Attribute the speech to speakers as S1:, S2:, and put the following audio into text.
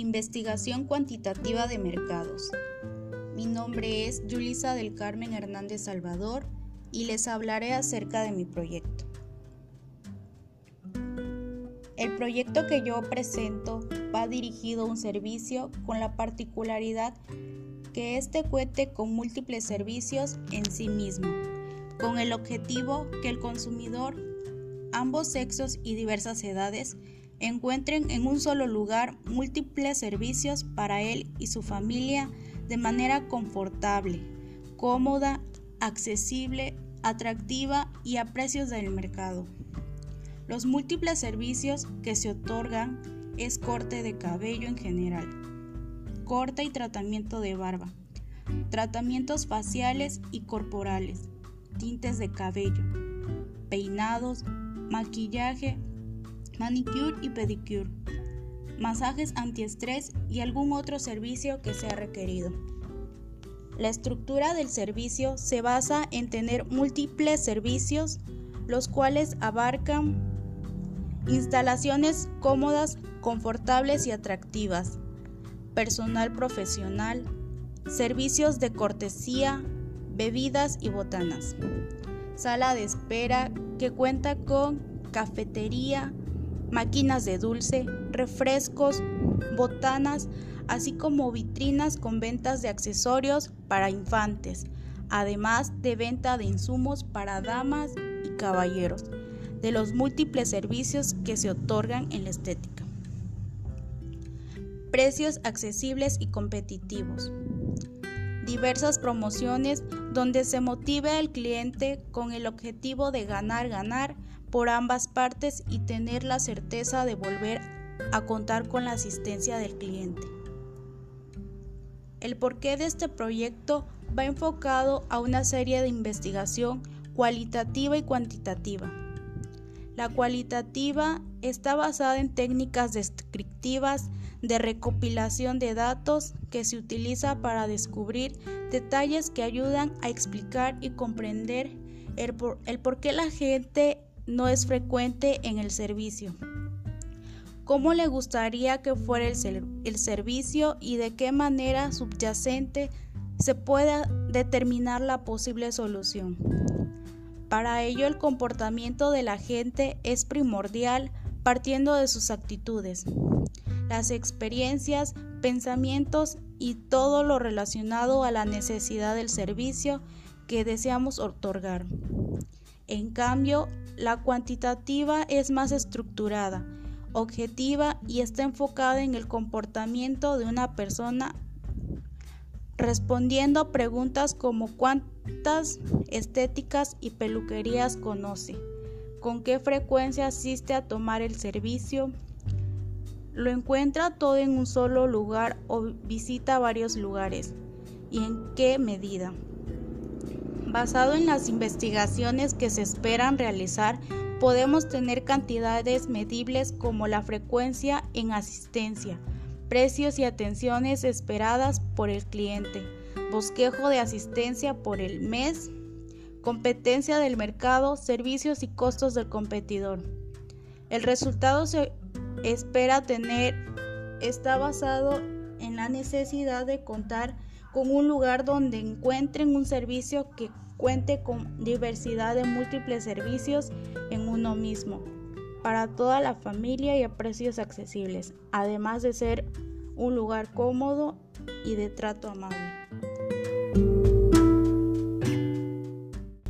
S1: Investigación cuantitativa de mercados. Mi nombre es Yulisa del Carmen Hernández Salvador y les hablaré acerca de mi proyecto. El proyecto que yo presento va dirigido a un servicio con la particularidad que éste cuente con múltiples servicios en sí mismo, con el objetivo que el consumidor, ambos sexos y diversas edades, encuentren en un solo lugar múltiples servicios para él y su familia de manera confortable, cómoda, accesible, atractiva y a precios del mercado. Los múltiples servicios que se otorgan es corte de cabello en general, corte y tratamiento de barba, tratamientos faciales y corporales, tintes de cabello, peinados, maquillaje, manicure y pedicure, masajes antiestrés y algún otro servicio que sea requerido. La estructura del servicio se basa en tener múltiples servicios, los cuales abarcan instalaciones cómodas, confortables y atractivas, personal profesional, servicios de cortesía, bebidas y botanas, sala de espera que cuenta con cafetería, máquinas de dulce, refrescos, botanas, así como vitrinas con ventas de accesorios para infantes, además de venta de insumos para damas y caballeros, de los múltiples servicios que se otorgan en la estética. Precios accesibles y competitivos. Diversas promociones donde se motive al cliente con el objetivo de ganar, ganar por ambas partes y tener la certeza de volver a contar con la asistencia del cliente. El porqué de este proyecto va enfocado a una serie de investigación cualitativa y cuantitativa. La cualitativa está basada en técnicas descriptivas de recopilación de datos que se utiliza para descubrir detalles que ayudan a explicar y comprender el por, el qué la gente no es frecuente en el servicio. ¿Cómo le gustaría que fuera el, el servicio y de qué manera subyacente se pueda determinar la posible solución? Para ello el comportamiento de la gente es primordial partiendo de sus actitudes, las experiencias, pensamientos y todo lo relacionado a la necesidad del servicio que deseamos otorgar. En cambio, la cuantitativa es más estructurada, objetiva y está enfocada en el comportamiento de una persona respondiendo a preguntas como cuántas estéticas y peluquerías conoce, con qué frecuencia asiste a tomar el servicio, lo encuentra todo en un solo lugar o visita varios lugares y en qué medida. Basado en las investigaciones que se esperan realizar, podemos tener cantidades medibles como la frecuencia en asistencia, precios y atenciones esperadas por el cliente, bosquejo de asistencia por el mes, competencia del mercado, servicios y costos del competidor. El resultado se espera tener está basado en la necesidad de contar con un lugar donde encuentren un servicio que cuente con diversidad de múltiples servicios en uno mismo, para toda la familia y a precios accesibles, además de ser un lugar cómodo y de trato amable.